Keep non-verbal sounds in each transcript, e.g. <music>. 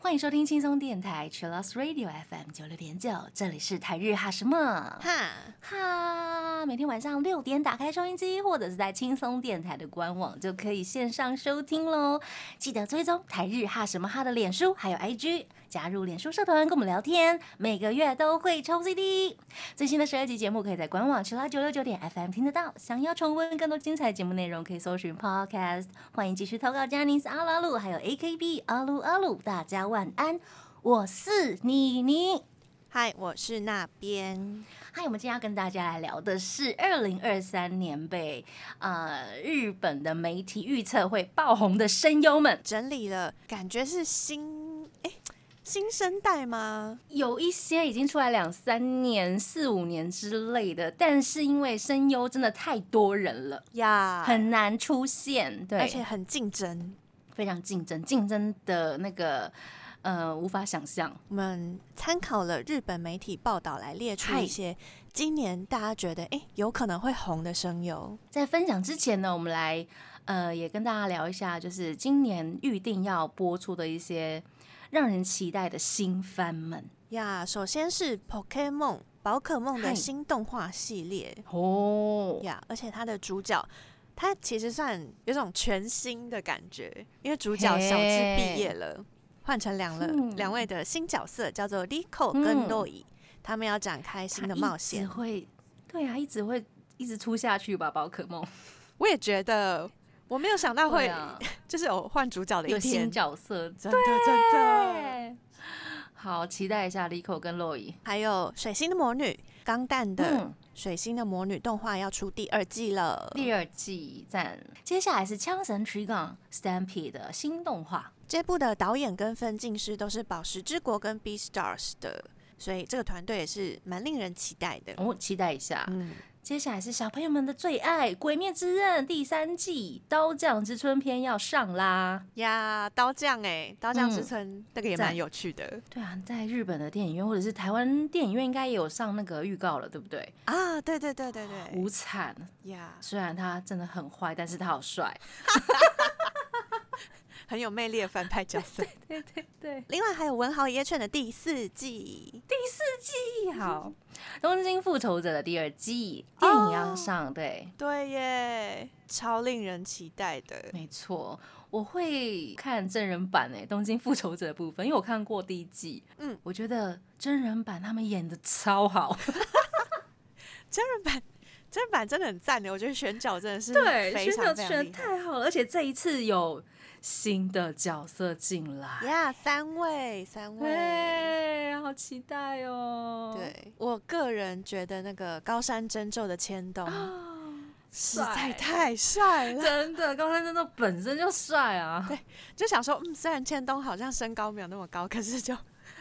欢迎收听轻松电台 Chillus Radio FM 九六点九，这里是台日哈什么？哈，哈，每天晚上六点打开收音机，或者是在轻松电台的官网就可以线上收听喽。记得追踪台日哈什么哈的脸书还有 IG，加入脸书社团跟我们聊天，每个月都会抽 CD。最新的十二集节目可以在官网 l l 九六九点 FM 听得到。想要重温更多精彩节目内容，可以搜寻 Podcast。欢迎继续投稿 j a n i c e 阿鲁阿鲁，还有 AKB 阿鲁阿鲁，大家晚安，我是妮妮。嗨，我是那边。嗨，我们今天要跟大家来聊的是二零二三年被呃日本的媒体预测会爆红的声优们，整理了，感觉是新哎、新生代吗？有一些已经出来两三年、四五年之类的，但是因为声优真的太多人了，呀、很难出现，对，而且很竞争。非常竞争，竞争的那个呃无法想象。我们参考了日本媒体报道来列出一些今年大家觉得哎、有可能会红的声优。在分享之前呢，我们来呃也跟大家聊一下，就是今年预定要播出的一些让人期待的新番们呀首先是 Pokemon 宝可梦的新动画系列哦。呀而且它的主角。它其实算有种全新的感觉，因为主角小智毕业了，换成两了嗯两位的新角色，叫做 Rico 嗯跟 Roy，、他们要展开新的冒险直。会对啊，一直会一直出下去吧，宝可梦我也觉得，我没有想到会、啊，<laughs> 就是有换主角的一有新天，角色，真的真的。对，好期待一下 Lico 跟洛伊。还有水星的魔女钢弹的嗯，水星的魔女动画要出第二季了。第二季赞，接下来是枪神 Trigon Stampede 的新动画。这部的导演跟分镜师都是宝石之国跟 B Stars 的，所以这个团队也是蛮令人期待的。我、期待一下。嗯，接下来是小朋友们的最爱《鬼灭之刃》第三季《刀匠之春篇》要上啦！呀，刀匠哎，刀匠之嗯村、那个也赞蛮有趣的对啊，在日本的电影院或者是台湾电影院应该也有上那个预告了，对不对？啊！对对对对对，无惨，呀，虽然他真的很坏，但是他好帅。<laughs> 很有魅力的反派角色。<laughs> 对对对，另外还有文豪野犬的第四季，第四季好，《东京复仇者》的第二季电影要上，对，对耶，超令人期待的。没错，我会看真人版诶，《东京复仇者》的部分，因为我看过第一季，嗯，我觉得真人版他们演的超好，<laughs> 真人版，真人版真的很赞的，我觉得选角真的是对，非常选角选的。太好了，而且这一次有新的角色进来，呀三位，三位。对，好期待哦。对我个人觉得那个高山真宙的千冬啊，<gasps> 实在太帅了，真的，高山真的本身就帅啊，对就想说，嗯，虽然千冬好像身高没有那么高，可是就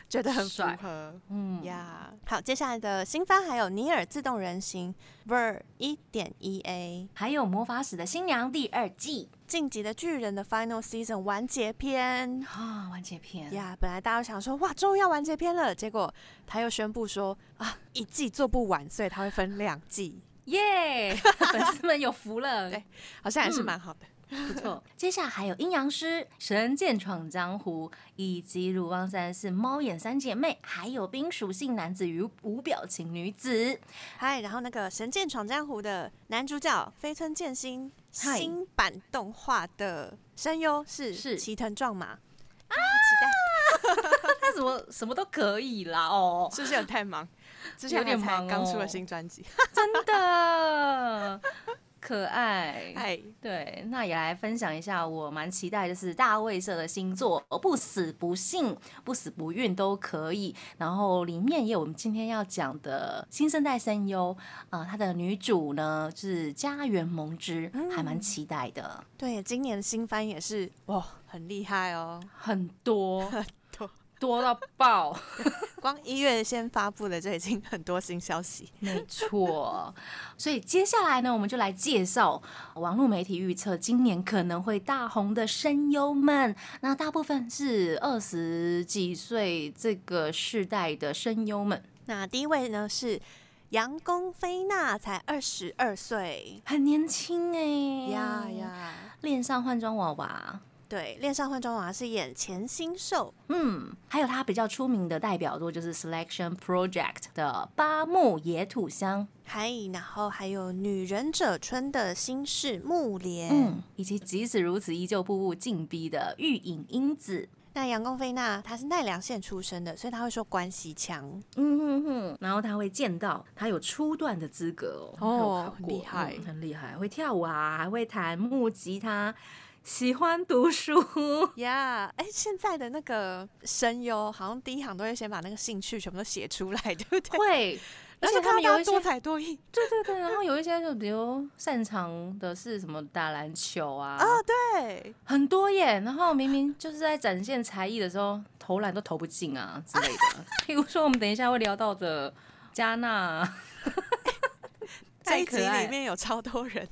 觉得很符合。嗯。呀好，接下来的新番还有《尼尔：自动人形》Ver 一点一 A，还有魔法使的新娘第二季《晋级的巨人》的 Final Season 完结篇。啊，完结篇呀本来大家都想说，哇，终于要完结篇了，结果他又宣布说，啊，一季做不完，所以他会分两季，耶 <laughs> 粉丝们有福了，<laughs> 对好像还是嗯蛮好的。不错。<laughs> 接下来还有阴阳师、神剑闯江湖，以及鲁邦三世猫眼三姐妹，还有冰属性男子与无表情女子。嗨，然后那个《神剑闯江湖》的男主角飞村剑心嗨。新版动画的声优是是。齐藤壮马，啊，期 <laughs> 他怎么什么都可以啦哦。待，是不是有点太忙？<laughs> 之有前还才点忙哦。刚出了新专辑，真的可爱。哎，对，那也来分享一下，我蛮期待，就是大卫社的星座，不死不幸、不死不孕都可以。然后里面也有我们今天要讲的新生代声优，呃，她的女主呢是家园萌之，还蛮期待的，对，今年新番也是哇，很厉害哦，很多 <laughs> 多多到爆。<laughs> 光一月先发布的就已经很多新消息。<laughs> 没错，所以接下来呢，我们就来介绍网络媒体预测今年可能会大红的声优们。那大部分是二十几岁这个世代的声优们。那第一位呢是杨公菲娜才二十二岁，很年轻哎呀呀！恋上换装娃娃，对，恋上换装娃娃是演前新秀，嗯，还有他比较出名的代表作就是 Selection Project 的八木野土香，还然后还有女忍者村的新式木莲，嗯，以及即使如此依旧步步进逼的玉影英子。那杨公菲娜她是奈良县出生的，所以她会说关西腔。嗯哼哼，然后她会见到她有初段的资格哦，哦很厉害嗯很厉害，会跳舞啊，还会弹木吉他，喜欢读书。<laughs> 呀，哎，现在的那个声优好像第一行都会先把那个兴趣全部都写出来，对不对？会，<laughs> 而且他们有多才多艺对对对，<laughs> 然后有一些就比如擅长的是什么打篮球啊，啊，对，很多耶。然后明明就是在展现才艺的时候，投篮都投不进啊之类的。譬如说，我们等一下会聊到的加纳，这一集里面有超多人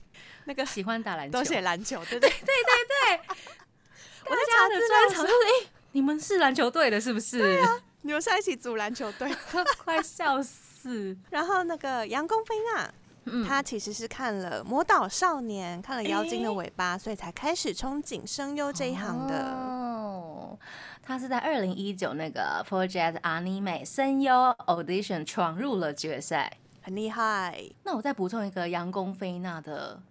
那个喜欢打篮球，都写篮球，对对对对对？<laughs> 我在家的专场就是，哎、你们是篮球队的，是不是？对啊，你们是在一起组篮球队。<laughs> 快笑死。然后那个杨公菲娜，嗯，她其实是看了《魔导少年》，看了《妖精的尾巴》，所以才开始憧憬声优这一行的。哦，他是在二零一九那个 Project Anime 声优 Audition 闯入了决赛。很厉害。那我再补充一个杨公菲娜的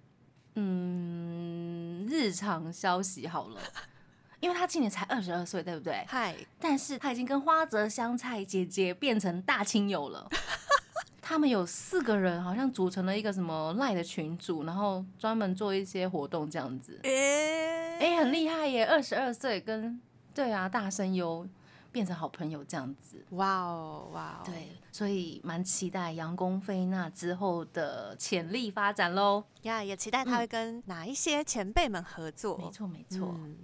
嗯日常消息好了，<laughs> 因为他今年才二十二岁，对不对？嗨，但是他已经跟花泽香菜姐姐变成大亲友了。<laughs> 他们有四个人，好像组成了一个什么赖的群组，然后专门做一些活动这样子。诶、哎、很厉害耶！二十二岁跟对啊大声优变成好朋友这样子。哇哦，哇哦，对，所以蛮期待杨公菲娜之后的潜力发展喽。呀，也期待他会跟哪一些前辈们合作。没错，没错。嗯，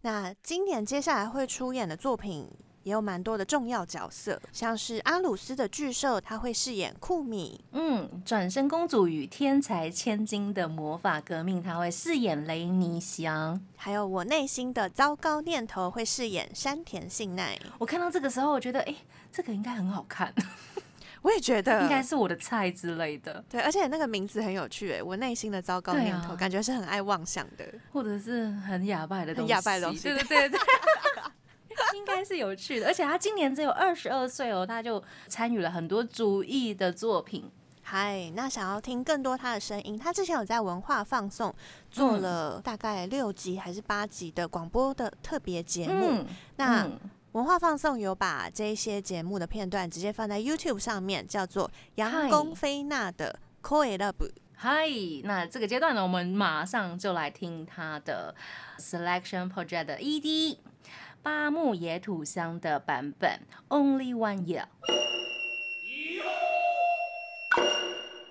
那今年接下来会出演的作品也有蛮多的重要角色，像是阿鲁斯的巨兽，他会饰演库米；嗯，转身公主与天才千金的魔法革命，他会饰演雷尼香。还有我内心的糟糕念头会饰演山田信奈。我看到这个时候，我觉得，哎、这个应该很好看，<laughs> 我也觉得应该是我的菜之类的，对，而且那个名字很有趣诶，我内心的糟糕念头，啊感觉是很爱妄想的。或者是很哑巴的东很西，哑巴的东西对对对对。应该是有趣的，而且他今年只有二十二岁哦，他就参与了很多主艺的作品。嗨，那想要听更多他的声音，他之前有在文化放送做嗯了大概六集还是八集的广播的特别节目。嗯，那嗯文化放送有把这些节目的片段直接放在 YouTube 上面，叫做杨公菲娜的 Call It Up。嗨，那这个阶段呢，我们马上就来听他的 Selection Project 的 ED 八木野土香的版本 Only One Year。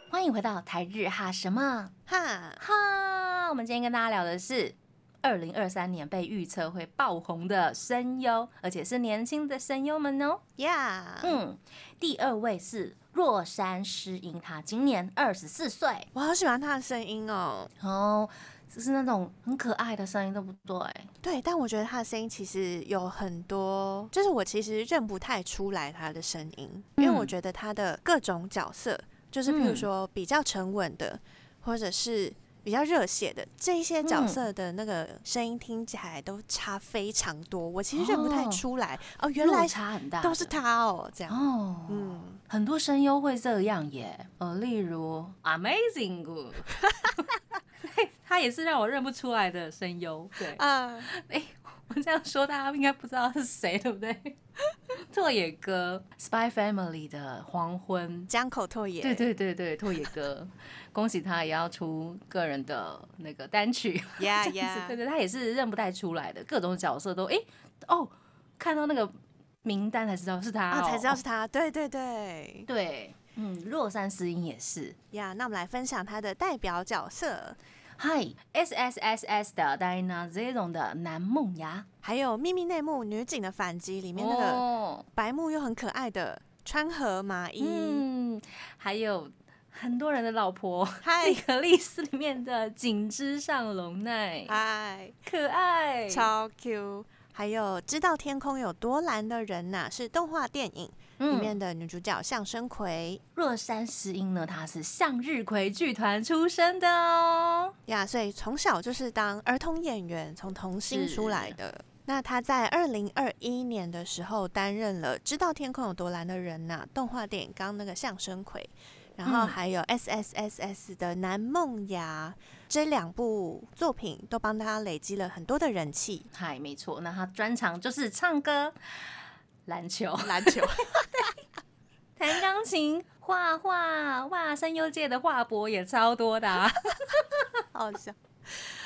欢迎回到台日哈什么哈，哈？我们今天跟大家聊的是二零二三年被预测会爆红的声优，而且是年轻的声优们哦。呀、嗯，第二位是若山诗音，她今年二十四岁。我好喜欢她的声音哦。哦，就是那种很可爱的声音，对不对？对，但我觉得他的声音其实有很多，就是我其实认不太出来他的声音，因为我嗯。觉得他的各种角色，就是比如嗯。说比较沉稳的，或者是比较热血的这一些角嗯。色的那个声音听起来都差非常多，我其实认不太哦。出来。哦原来差很大，都是。他哦，这样，哦，嗯，很多声优会这样耶，呃，例如 Amazing <laughs> 他也是让我认不出来的声优。对，啊，我这样说大家应该不知道是谁，对不对？<laughs> 拓野哥，Spy Family 的黄昏。江口拓野，对对对对，拓野哥，<laughs> 恭喜他也要出个人的那个单曲。呀 <laughs> 这样子，呀对，对，他也是认不太出来的，各种角色都哎、哦，看到那个名单才知道是他、啊，哦，才知道是他，对对对，对，嗯，若山诗音也是。呀那我们来分享他的代表角色，嗨，S S S S 的 Dina Zero 的南梦牙还有《秘密内幕女警的反击》里面那个哦，白目又很可爱的川河麻衣，嗯，还有很多人的老婆，嗨贝克利斯里面的景之上龙奈，嗨，可爱，超 Q。还有知道天空有多蓝的人呐、是动画电影《里面的女主角向生葵。若山石英呢，她是向日葵剧团出身的哦。呀，所以从小就是当儿童演员，从童星出来的。那他在二零二一年的时候担任了《知道天空有多蓝的人》呐，动画电影刚那个向生葵，然后还有 S S S S 的南梦芽，这两部作品都帮他累积了很多的人气。嗨，没错，那他专长就是唱歌、篮球、<laughs> 篮球、<laughs> 弹钢琴、画画，哇，声优界的画博也超多的，啊 <laughs> 好笑。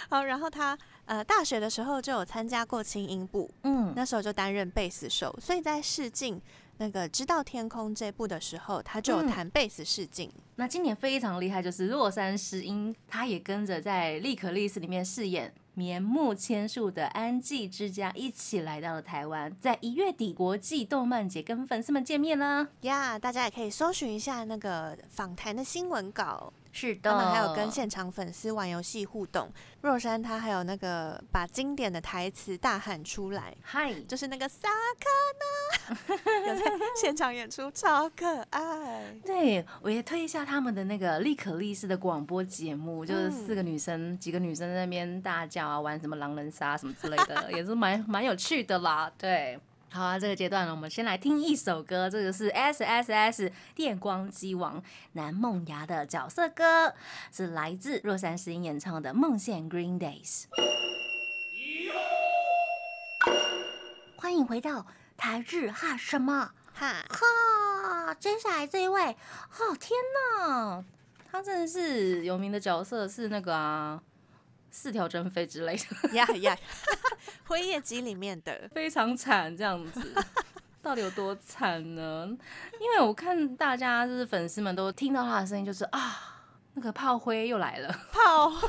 好，然后他。呃，大学的时候就有参加过轻音部，嗯，那时候就担任贝斯手，所以在试镜那个《知道天空》这部的时候，他就有弹贝斯试镜。那今年非常厉害，就是洛杉诗音，他也跟着在《利可利斯》里面饰演棉木千树的安吉之家，一起来到了台湾，在一月底国际动漫节跟粉丝们见面了。呀，大家也可以搜寻一下那个访谈的新闻稿。是的，他们还有跟现场粉丝玩游戏互动。若山他还有那个把经典的台词大喊出来，嗨，就是那个萨卡纳，<laughs> 有在现场演出，超可爱。对，我也推一下他们的那个利可利斯的广播节目，就是四个女生，几个女生在那边大叫啊，玩什么狼人杀什么之类的，<laughs> 也是蛮蛮有趣的啦。对。好啊，这个阶段呢，我们先来听一首歌，这个是 S S S 电光机王南梦牙的角色歌，是来自若山石英演唱的《梦线 Green Days》。欢迎回到台日哈什么哈哈，接下来这一位，哦天哪，他真的是有名的角色，是那个啊。四条真飞之类的。呀呀，<laughs> 灰夜姬里面的。非常惨这样子，<laughs> 到底有多惨呢？因为我看大家就是粉丝们都听到他的声音，就是啊，那个炮灰又来了，炮，<laughs>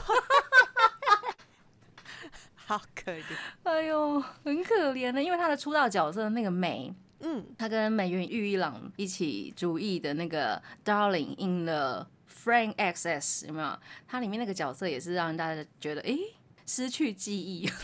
好可怜，哎呦，很可怜的，因为他的出道角色那个美，嗯，他跟美元玉一郎一起主演的那个 Darling in the Frank X S 有没有？它里面那个角色也是让大家觉得，哎，失去记忆。<laughs>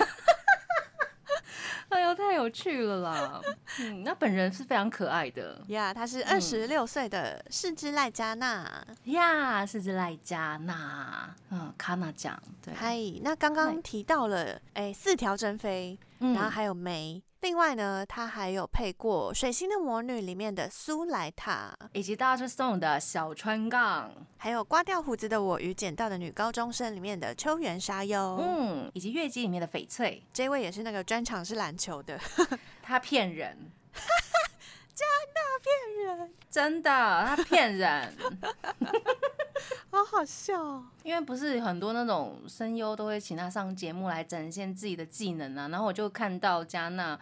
哎呦，太有趣了啦！嗯，那本人是非常可爱的呀。他是二十六岁的四之赖加纳呀，四之赖加纳，嗯，卡纳奖。对，嗨，那刚刚提到了，哎，四条真飞，然后还有梅。另外呢，他还有配过《水星的魔女》里面的苏莱塔，以及大师送的小川杠，还有刮掉胡子的我与捡到的女高中生里面的秋元沙优，嗯，以及月姬里面的翡翠，这位也是那个专场是篮球的，<laughs> 他骗人，真的骗人，真的他骗人。<laughs> 好好笑，因为不是很多那种声优都会请他上节目来展现自己的技能啊，然后我就看到加纳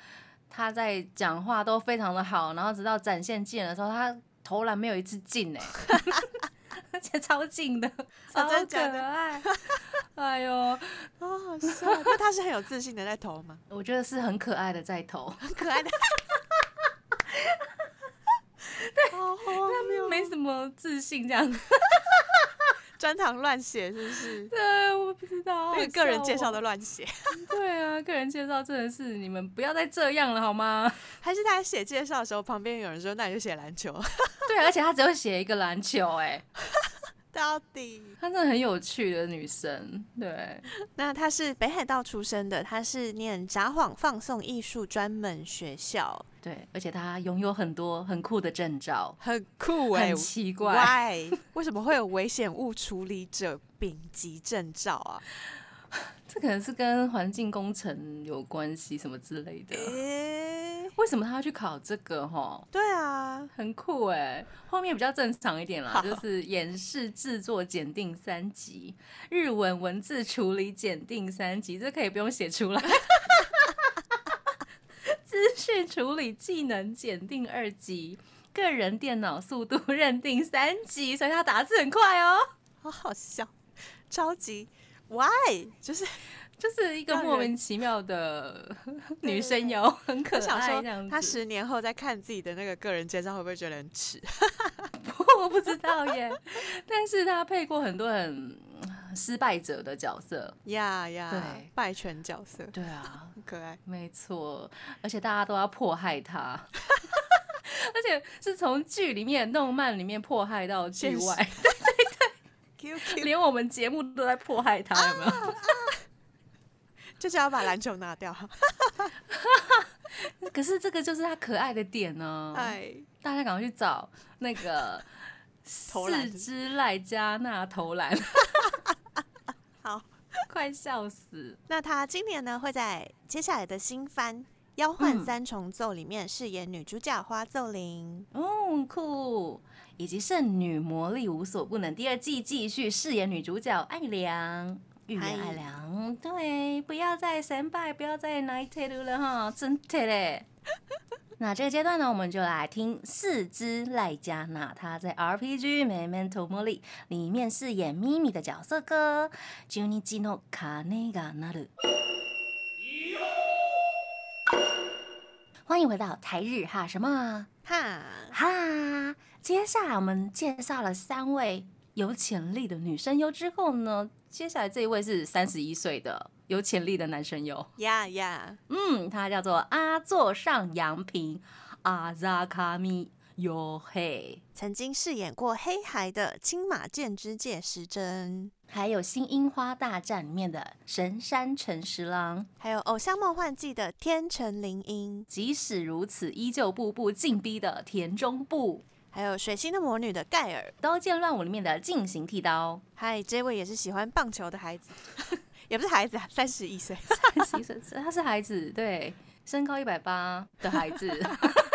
他在讲话都非常的好，然后直到展现技能的时候，他投篮没有一次进哎，<laughs> 而且超近的，<laughs> 超可爱，哎呦，好好笑，那他是很有自信的在投吗？我觉得是很可爱的在投，很可爱的。对，他没什么自信这样。子，专堂乱写是不是？对，我不知道，那个个人介绍都乱写。<laughs> 对啊，个人介绍真的是你们不要再这样了好吗？<laughs> 还是他写介绍的时候，旁边有人说那你就写篮球。<laughs> 对，而且他只会写一个篮球，哎。到底，她真的很有趣的女生。对，那她是北海道出生的，她是念札幌放送艺术专门学校。对，而且她拥有很多很酷的证照，很酷哎，很奇怪，Why?，为什么会有危险物处理者丙级证照啊？<laughs> 这可能是跟环境工程有关系，什么之类的。为什么他要去考这个？哈，对啊，很酷哎。后面比较正常一点啦，就是演示制作检定三级，日文文字处理检定三级，这可以不用写出来。<laughs> 资讯处理技能检定二级，个人电脑速度认定三级，所以他打字很快哦。好好笑，超级 Why？就是。<laughs> 就是一个莫名其妙的 <laughs> 女生哟，很可爱这样子。他十年后再看自己的那个个人介绍，会不会觉得很耻？<laughs> 我不知道耶。但是她配过很多很 <clears throat> 失败者的角色，呀呀，对，败犬角色，对啊，很可爱，没错。而且大家都要迫害她。而且是从剧里面、动漫里面迫害到剧外连我们节目都在迫害他，有没有？<laughs> 就是要把篮球拿掉。<laughs> 可是这个就是他可爱的点呢、哎，大家赶快去找那个 <laughs> 四肢赖加纳投篮，好，快笑死！那他今年呢会在接下来的新番《妖幻嗯三重奏》里面饰演女主角花奏铃。哦，酷！以及《圣女魔力无所不能》第二季继续饰演女主角爱良。预言嗨爱良，对，不要再神拜，不要再 night 了哈，真的嘞。<laughs> 那这个阶段呢，我们就来听四肢赖加纳他在 RPG《Memento Mori》里面饰演咪咪的角色歌《12の鐘が鳴る》。 欢迎回到台日哈什么？哈，哈？接下来我们介绍了三位有潜力的女声优之后呢，接下来这一位是三十一岁的有潜力的男声优，呀呀，嗯，他叫做阿座上洋平阿扎卡米尤嘿，曾经饰演过黑孩的青马剑之介时针，还有《新樱花大战》里面的神山诚十郎。还有《偶像梦幻季》的天成灵音，即使如此，依旧步步进逼的田中部，还有《水星的魔女》的盖尔。《刀剑乱舞》里面的进行剃刀。嗨，这位也是喜欢棒球的孩子，<laughs> 也不是孩子啊，三十一岁。三十一岁，他是孩子，对，身高一百八的孩子。<laughs> <laughs>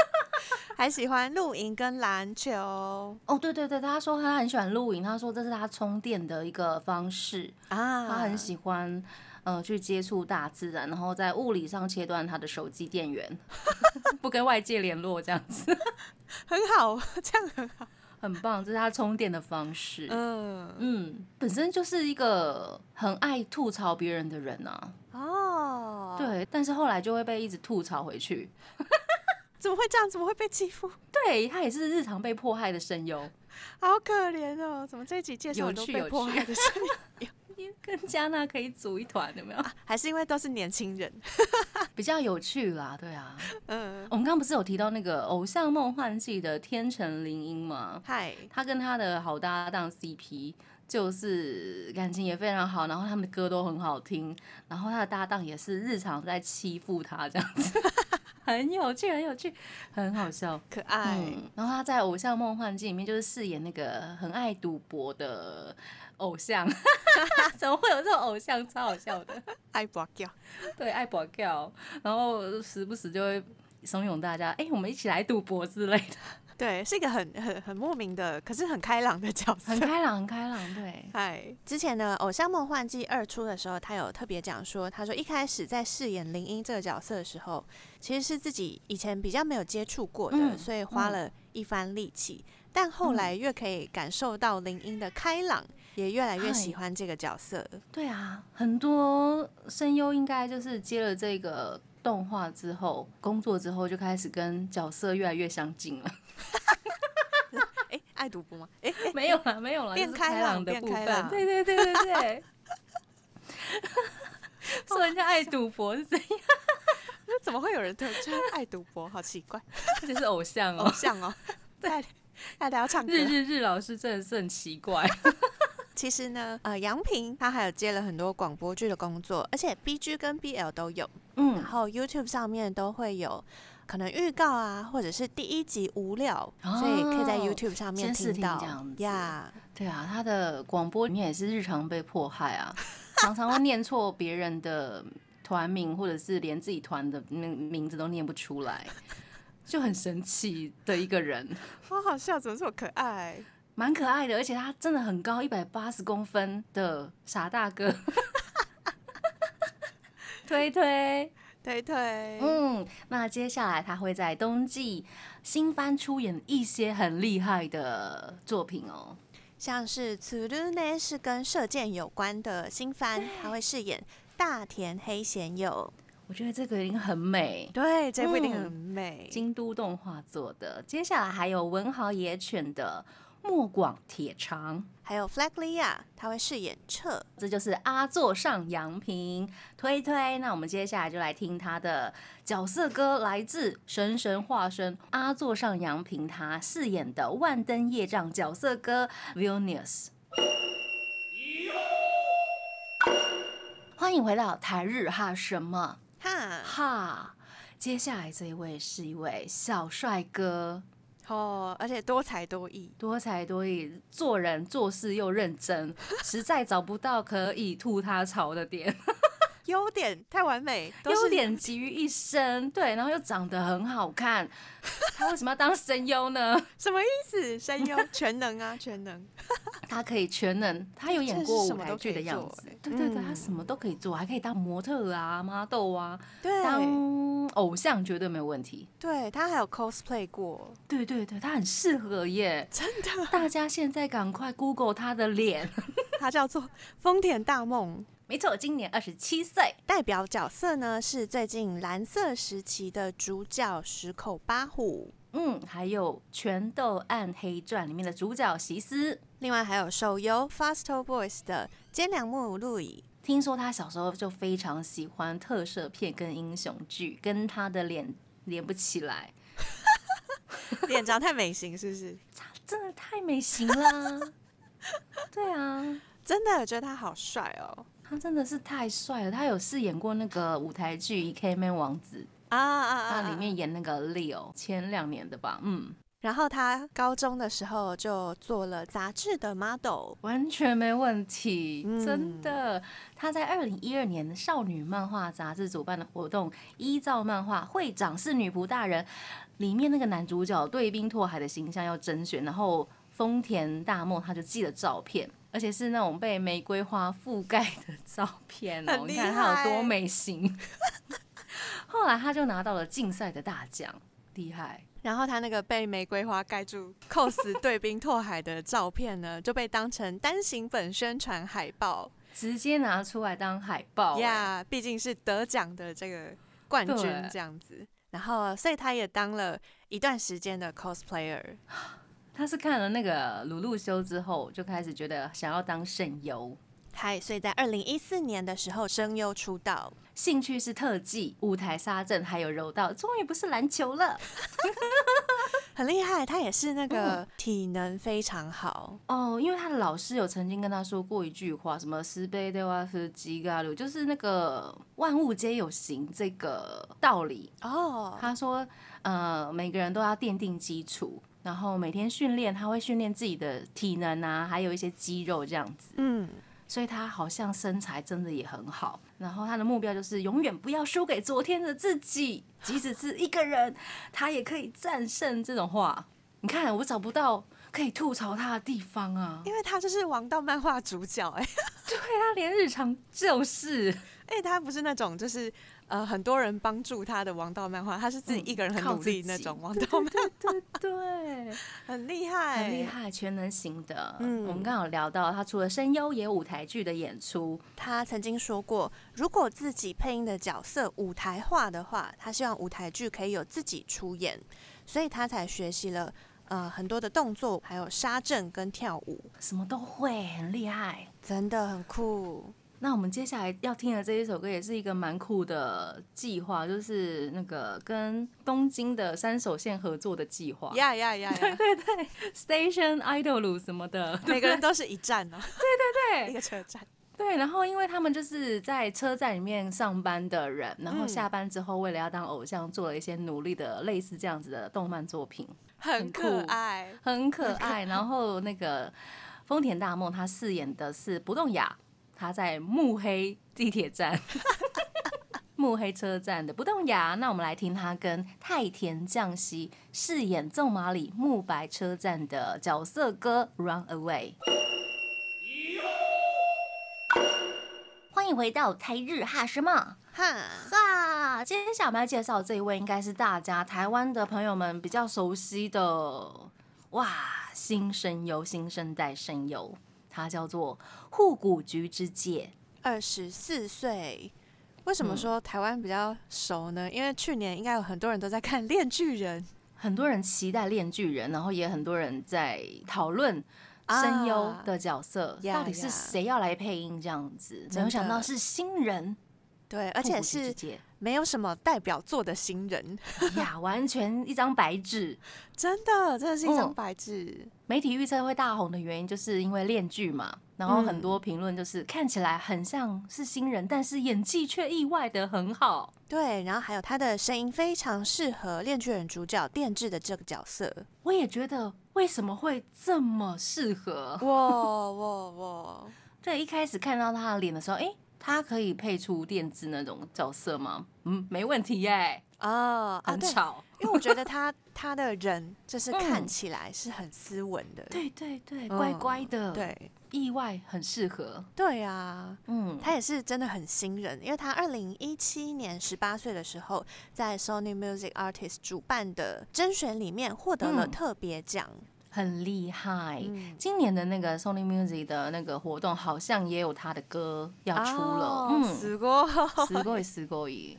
<laughs> 还喜欢露营跟篮球。哦，对对对，他说他很喜欢露营，他说这是他充电的一个方式，啊，他很喜欢。呃，去接触大自然，然后在物理上切断他的手机电源，<laughs> 不跟外界联络，这样子 <laughs> 很好，这样很好。很棒，这是他充电的方式。嗯，嗯，本身就是一个很爱吐槽别人的人啊，哦，，对，但是后来就会被一直吐槽回去。怎么会这样？怎么会被欺负？对他也是日常被迫害的声优，好可怜哦！怎么这一集介绍很多被迫害的声音？<laughs> 跟加纳可以组一团，有没有？<laughs> 还是因为都是年轻人？<laughs> 比较有趣啦，对啊。嗯，我们刚刚不是有提到那个《偶像梦幻季》的天成铃音吗？嗨，他跟他的好搭档 CP 就是感情也非常好，然后他们的歌都很好听，然后他的搭档也是日常在欺负他这样子，很有趣，很有趣，很好笑。可爱，嗯，然后他在《偶像梦幻境》里面就是饰演那个很爱赌博的偶像，<laughs> 怎么会有这种偶像？超好笑的。<laughs> 爱博叫。对，爱博票，然后时不时就会怂恿大家，哎、我们一起来赌博之类的，对，是一个很很很莫名的，可是很开朗的角色很。开朗，很开朗，对，<laughs> 嗨，之前呢，《偶像梦幻季二》出的时候，他有特别讲说，他说一开始在饰演林英这个角色的时候，其实是自己以前比较没有接触过的，嗯所以花了一番力气。但后来越可以感受到林英的开朗，也越来越喜欢这个角色。对啊，很多声优应该就是接了这个动画之后，工作之后就开始跟角色越来越相近了。<laughs> 哎、爱赌博吗？哎、没有了，没有了，变就是开朗的部分。对对对对对。<laughs> 说人家爱赌博是怎样？那怎么会有人对就是爱赌博？好奇怪，这是偶像哦偶哦。像哦。<laughs> 对，大家要唱歌。日日日老师真的是很奇怪。其实呢，呃，杨平他还有接了很多广播剧的工作，而且 B G 跟 B L 都有，嗯然，后 YouTube 上面都会有可能预告啊，或者是第一集无聊，所以可以在哦 YouTube 上面听到这样子呀。对啊，他的广播里面也是日常被迫害啊，<laughs> 常常会念错别人的团名，或者是连自己团的名名字都念不出来，就很神奇的一个人，好好笑，怎么这么可爱？蛮可爱的，而且他真的很高，一百八十公分的傻大哥。<laughs> 推推，对对，嗯，那接下来他会在冬季新番出演一些很厉害的作品哦。像是《此路呢》是跟射箭有关的新番，他会饰演大田黑贤佑。我觉得这个一定很美，对，这部一定嗯很美。京都动画做的。接下来还有文豪野犬的《莫广铁长，还有 Flaglia，他会饰演彻。这就是阿座上杨平推推。那我们接下来就来听他的角色歌，来自《神神化身》阿座上杨平他饰演的万灯夜障角色歌《Venus》。欢迎回到台日哈什么哈哈。接下来这一位是一位小帅哥。哦，而且多才多艺，多才多艺，做人做事又认真，实在找不到可以吐他槽的点。优点太完美，优点集于一身。对，然后又长得很好看，他为什么要当声优呢？<laughs> 什么意思？声优全能啊，全能。<laughs> 他可以全能，他有演过舞台剧的样子。对对对，他什么都可以做，还可以当模特啊、model 啊，当偶像绝对没有问题。对他还有 cosplay 过。对对对，他很适合耶，<laughs> 真的。大家现在赶快 Google 他的脸，他叫做丰田大梦。没错，今年二十七岁，代表角色呢是最近蓝色时期的主角石口八虎，嗯，还有《全斗暗黑传》里面的主角席斯，另外还有手游《Fasto Boys》的兼良木路乙。听说他小时候就非常喜欢特摄片跟英雄剧，跟他的脸连不起来，<laughs> <laughs> 脸长太美型是不是？他真的太美型了，<laughs> 对啊，真的觉得他好帅哦。他真的是太帅了，他有饰演过那个舞台剧《K Man 王子》啊啊啊！他里面演那个 Leo，前两年的吧，嗯。然后他高中的时候就做了杂志的 model，完全没问题，真的。他在二零一二年少女漫画杂志主办的活动，依照漫画会长是女仆大人里面那个男主角对冰拓海的形象要甄选，然后丰田大梦他就寄了照片。而且是那种被玫瑰花覆盖的照片哦，你看他有多美型。<laughs> 后来他就拿到了竞赛的大奖，厉害。然后他那个被玫瑰花盖住 cos 对冰拓海的照片呢，就被当成单行本宣传海报，直接拿出来当海报。呀，毕竟是得奖的这个冠军这样子。然后，所以他也当了一段时间的 cosplayer。<gasps> 他是看了那个鲁路修之后，就开始觉得想要当声优。嗨，所以在二零一四年的时候，声优出道，兴趣是特技、舞台沙阵，还有柔道，终于不是篮球了，<laughs> 很厉害。他也是那个体能非常好哦，因为他的老师有曾经跟他说过一句话，什么“斯贝德瓦斯吉嘎鲁”，就是那个万物皆有形这个道理哦。他说，呃，每个人都要奠定基础。然后每天训练，他会训练自己的体能啊，还有一些肌肉这样子。嗯，所以他好像身材真的也很好。然后他的目标就是永远不要输给昨天的自己，即使是一个人，他也可以战胜。这种话，你看我找不到可以吐槽他的地方啊，因为他就是王道漫画主角哎，对他连日常就是，<laughs> 哎，他不是那种就是。呃，很多人帮助他的王道漫画，他是自己一个人很努力那种王道漫画，对对，很厉害，很厉害，全能型的。嗯，我们刚好聊到他除了声优，也有舞台剧的演出。他曾经说过，如果自己配音的角色舞台化的话，他希望舞台剧可以有自己出演，所以他才学习了呃很多的动作，还有杀阵跟跳舞，什么都会，很厉害，真的很酷。那我们接下来要听的这一首歌也是一个蛮酷的计划，就是那个跟东京的三手线合作的计划。呀呀呀！对对对，Station Idol 什么的，每个人都是一站哦。对对对，<laughs> 一个车站。对，然后因为他们就是在车站里面上班的人，然后下班之后为了要当偶像，做了一些努力的类似这样子的动漫作品，很可爱，很可爱。然后那个丰田大梦他饰演的是不动雅。他在目黑地铁站、<laughs> 目黑车站的不动牙，那我们来听他跟太田降希饰演纵马里木白车站的角色歌《Run Away》。欢迎回到台日哈什么哈哈，接下来我们要介绍这一位，应该是大家台湾的朋友们比较熟悉的哇，新声优、新生代声优。他叫做护谷菊之介，二十四岁。为什么说台湾比较熟呢？因为去年应该有很多人都在看《炼巨人》很多人期待《炼巨人》，然后也很多人在讨论声优的角色，呀到底是谁要来配音这样子。没有想到是新人，对，而且是界没有什么代表作的新人，哎呀，<laughs> 完全一张白纸。真的，真的是一张嗯白纸。媒体预测会大红的原因，就是因为恋剧嘛，然后很嗯多评论就是看起来很像是新人，但是演技却意外的很好。对，然后还有他的声音非常适合《恋剧人》主角电治的这个角色。我也觉得为什么会这么适合？哇哇哇！对，一开始看到他的脸的时候，诶，他可以配出电子那种角色吗？嗯，没问题耶，啊啊，对，很吵。因为我觉得他 <laughs> 他的人就是看嗯起来是很斯文的。对对对，嗯乖乖的，，对意外很适合。对啊，嗯，他也是真的很新人，因为他二零一七年十八岁的时候，在 Sony Music Artist 主办的甄选里面获得了嗯特别奖。很厉害。嗯今年的那个 Sony Music 的那个活动，好像也有他的歌要出了。哦嗯，死过，すごいすごい。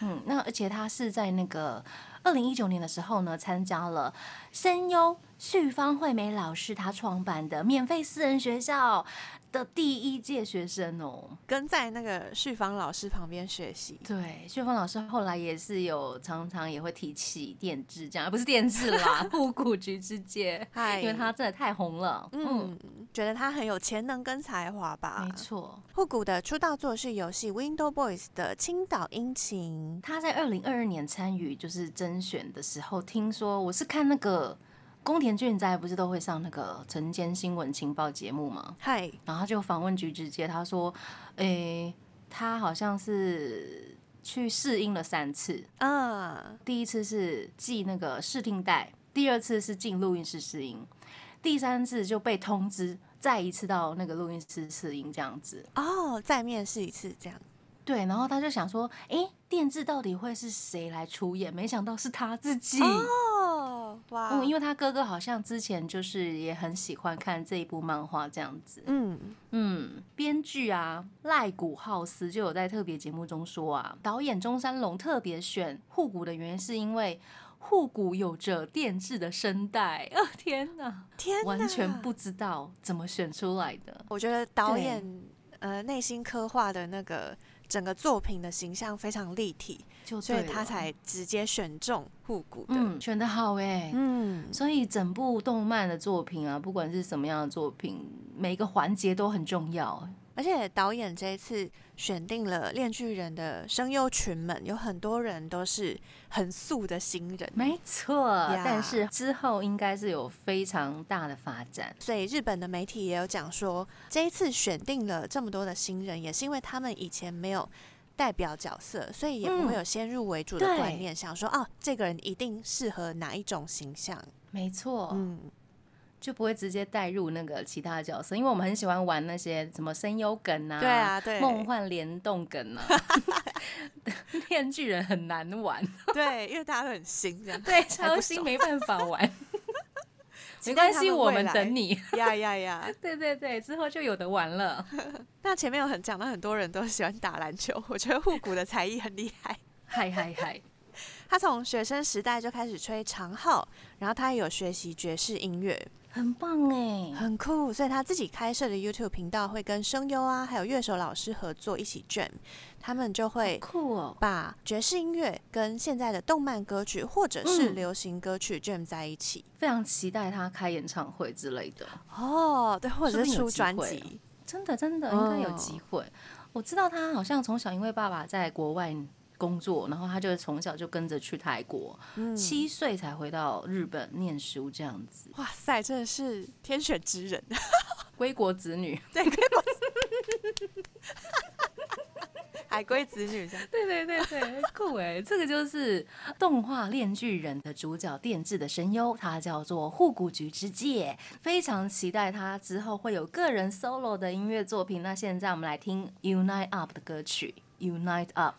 嗯，那而且他是在那个二零一九年的时候呢，参加了声优旭方惠美老师他创办的免费私人学校 的第一届学生哦。跟在那个旭芳老师旁边学习。对，旭芳老师后来也是有常常也会提起电治这样，不是电治啦，护骨菊之界，嗨因为他真的太红了。嗯，嗯，觉得他很有潜能跟才华吧没。错。护谷的出道作是游戏《Window Boys》的青岛殷勤。他在二零二二年参与就是甄选的时候，听说我是看那个宫田俊哉不是都会上那个晨间新闻情报节目吗？嗨，然后他就访问菊直接，他说，诶、他好像是去试音了三次，嗯，第一次是寄那个试听带，第二次是进录音室试音，第三次就被通知再一次到那个录音室试音这样子。哦，再面试一次这样。对，然后他就想说，诶，电制到底会是谁来出演？没想到是他自己。哦，哇，嗯，因为他哥哥好像之前就是也很喜欢看这一部漫画这样子。嗯，嗯，编剧啊赖古浩斯就有在特别节目中说啊，导演中山龙特别选护谷的原因是因为护谷有着电制的声带。哦、<laughs> 天哪，天哪，完全不知道怎么选出来的。我觉得导演呃内心刻画的那个整个作品的形象非常立体，就所以他才直接选中护谷的。嗯选的好哎、嗯，所以整部动漫的作品啊，不管是什么样的作品，每一个环节都很重要。而且导演这一次选定了《炼巨人》的声优群们，有很多人都是很素的新人，没错呀但是之后应该是有非常大的发展。所以日本的媒体也有讲说，这一次选定了这么多的新人，也是因为他们以前没有代表角色，所以也不会嗯有先入为主的观念，想说哦，这个人一定适合哪一种形象。没错，嗯，就不会直接带入那个其他的角色，因为我们很喜欢玩那些什么声优梗啊，对啊，对，梦幻联动梗啊，<laughs> <laughs> 面具人很难玩，<laughs> 对，因为大家都很新，这样对，还超新没办法玩，没关系，我们等你。呀呀呀！对对对，之后就有的玩了。那前面有很讲到很多人都喜欢打篮球，我觉得护谷的才艺很厉害。嗨嗨嗨，<laughs> 他从学生时代就开始吹长号，然后他也有学习爵士音乐，很棒哎，很酷。所以他自己开设的 YouTube 频道会跟声优啊，还有乐手老师合作一起 jam，他们就会酷哦。把爵士音乐跟现在的动漫歌曲或者是嗯流行歌曲 jam 在一起。非常期待他开演唱会之类的，哦，对，或者是出专辑。真的真的应该有哦机会。我知道他好像从小因为爸爸在国外工作，然后他就从小就跟着去泰国，嗯七岁才回到日本念书这样子，哇塞，真的是天选之人。归国子女。对，归国海归子女。对对对对，酷哎！这个就是动画《炼巨人》的主角电智的声优，他叫做护谷菊之介，非常期待他之后会有个人 solo 的音乐作品。那现在我们来听 Unite Up 的歌曲《Unite Up》。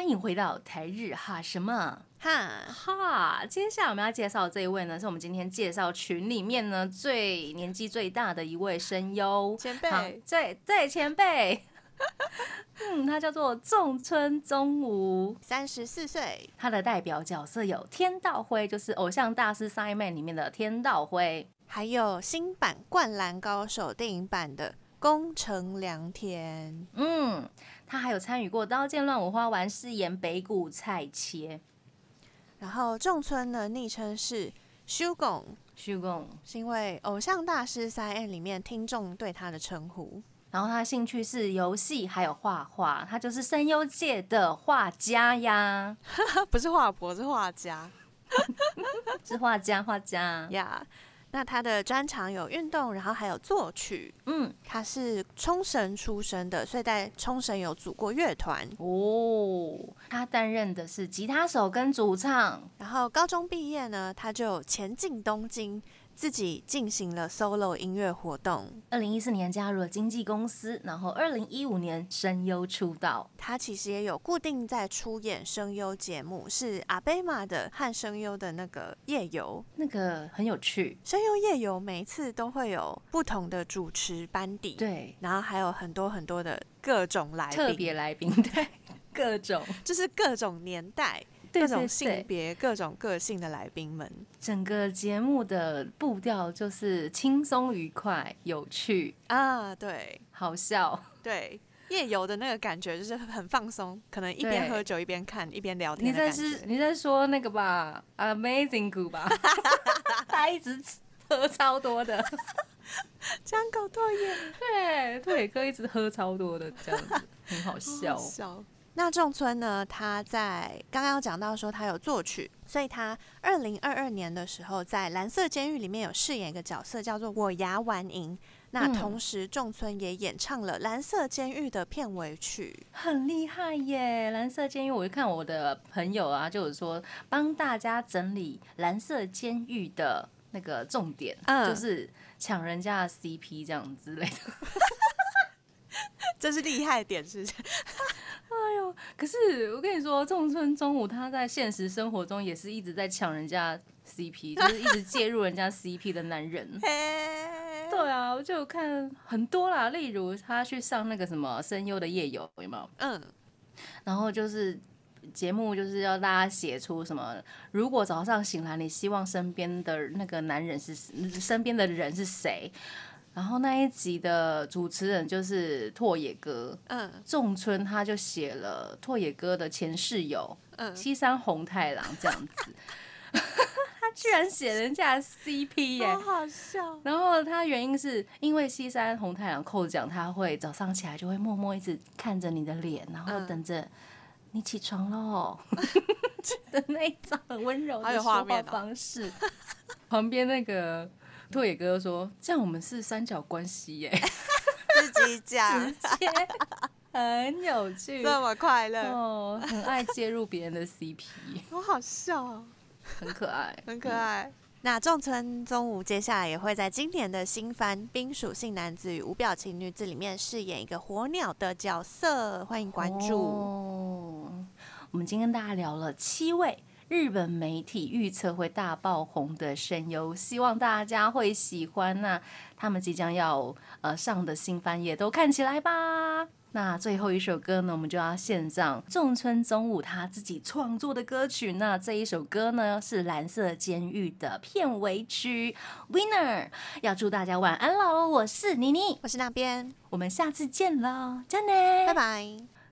欢迎回到台日哈什么哈，哈？接下来我们要介绍的这一位呢，是我们今天介绍群里面呢最年纪最大的一位声优，前好辈，对对，前辈，<laughs> 嗯，他叫做仲村宗吾，三十四岁。他的代表角色有天道辉，就是《偶像大师 Simon》里面的天道辉，还有新版《灌篮高手》电影版的宫城良田。嗯，他还有参与过《刀剑乱舞花丸》，饰演北谷菜切。然后仲村的昵称是修拱，修拱是因为《偶像大师三 N》里面听众对他的称呼。然后他的兴趣是游戏，还有画画，他就是声优界的画家呀，<laughs> 不是画婆，是画家，<laughs> 是画家，画家呀。那他的专长有运动，然后还有作曲。嗯，他是冲绳出生的，所以在冲绳有组过乐团。哦，他担任的是吉他手跟主唱。然后高中毕业呢，他就前进东京。自己进行了 solo 音乐活动。二零一四年加入了经纪公司，然后二零一五年声优出道。他其实也有固定在出演声优节目，是阿贝玛的和声优的那个夜游，那个很有趣。声优夜游每一次都会有不同的主持班底，对，然后还有很多很多的各种来宾，特别来宾，对，各种就是各种年代。各种性别、各种个性的来宾们，整个节目的步调就是轻松、愉快、有趣啊，对，好笑，<laughs> 对，夜游的那个感觉就是很放松，可能一边喝酒一边看一边聊天。你在是你在说那个吧，Amazing Good 吧？<laughs> 他一直喝超多的，<laughs> 江口对，拓也哥一直喝超多的，这样子很好笑。那仲村呢？他在刚刚讲到说他有作曲，所以他二零二二年的时候在《蓝色监狱》里面有饰演一个角色，叫做我牙丸银。那同时仲村也演唱了《蓝色监狱》的片尾曲，很厉害耶！《蓝色监狱》，我一看我的朋友啊，就是说帮大家整理《蓝色监狱》的那个重点，就是抢人家的 CP 这样之类的。<laughs> 这是厉害点，是不是？哎呦！可是我跟你说，仲村中午他在现实生活中也是一直在抢人家 CP，就是一直介入人家 CP 的男人。<laughs> 对啊，我就看很多啦，例如他去上那个什么声优的夜游，有没有？嗯。然后就是节目就是要大家写出什么，如果早上醒来，你希望身边的那个男人是身边的人是谁？然后那一集的主持人就是拓野哥，嗯，仲春他就写了拓野哥的前室友，嗯，西山红太郎这样子，<laughs> 他居然写人家 CP 耶，好好笑。然后他原因是因为西山红太郎扣奖，他会早上起来就会默默一直看着你的脸，然后等着你起床喽 <laughs> 的那一张很温柔的说话方式，旁边那个。拓野哥说：“这样我们是三角关系耶，<laughs> 自己讲，<laughs> 直接很有趣，<laughs> 这么快乐哦，很爱介入别人的 CP，我好笑哦，很可爱，很可爱。那仲村宗吾接下来也会在今年的新番《冰属性男子与无表情女子》里面饰演一个火鸟的角色，欢迎关注。我们今天跟大家聊了七位。”日本媒体预测会大爆红的声优，希望大家会喜欢。那他们即将要呃上的新番也都看起来吧。那最后一首歌呢，我们就要献上仲村宗武他自己创作的歌曲。那这一首歌呢，是《蓝色监狱》的片尾曲《Winner》。要祝大家晚安喽！我是妮妮，我是那边，我们下次见喽，再见，拜拜。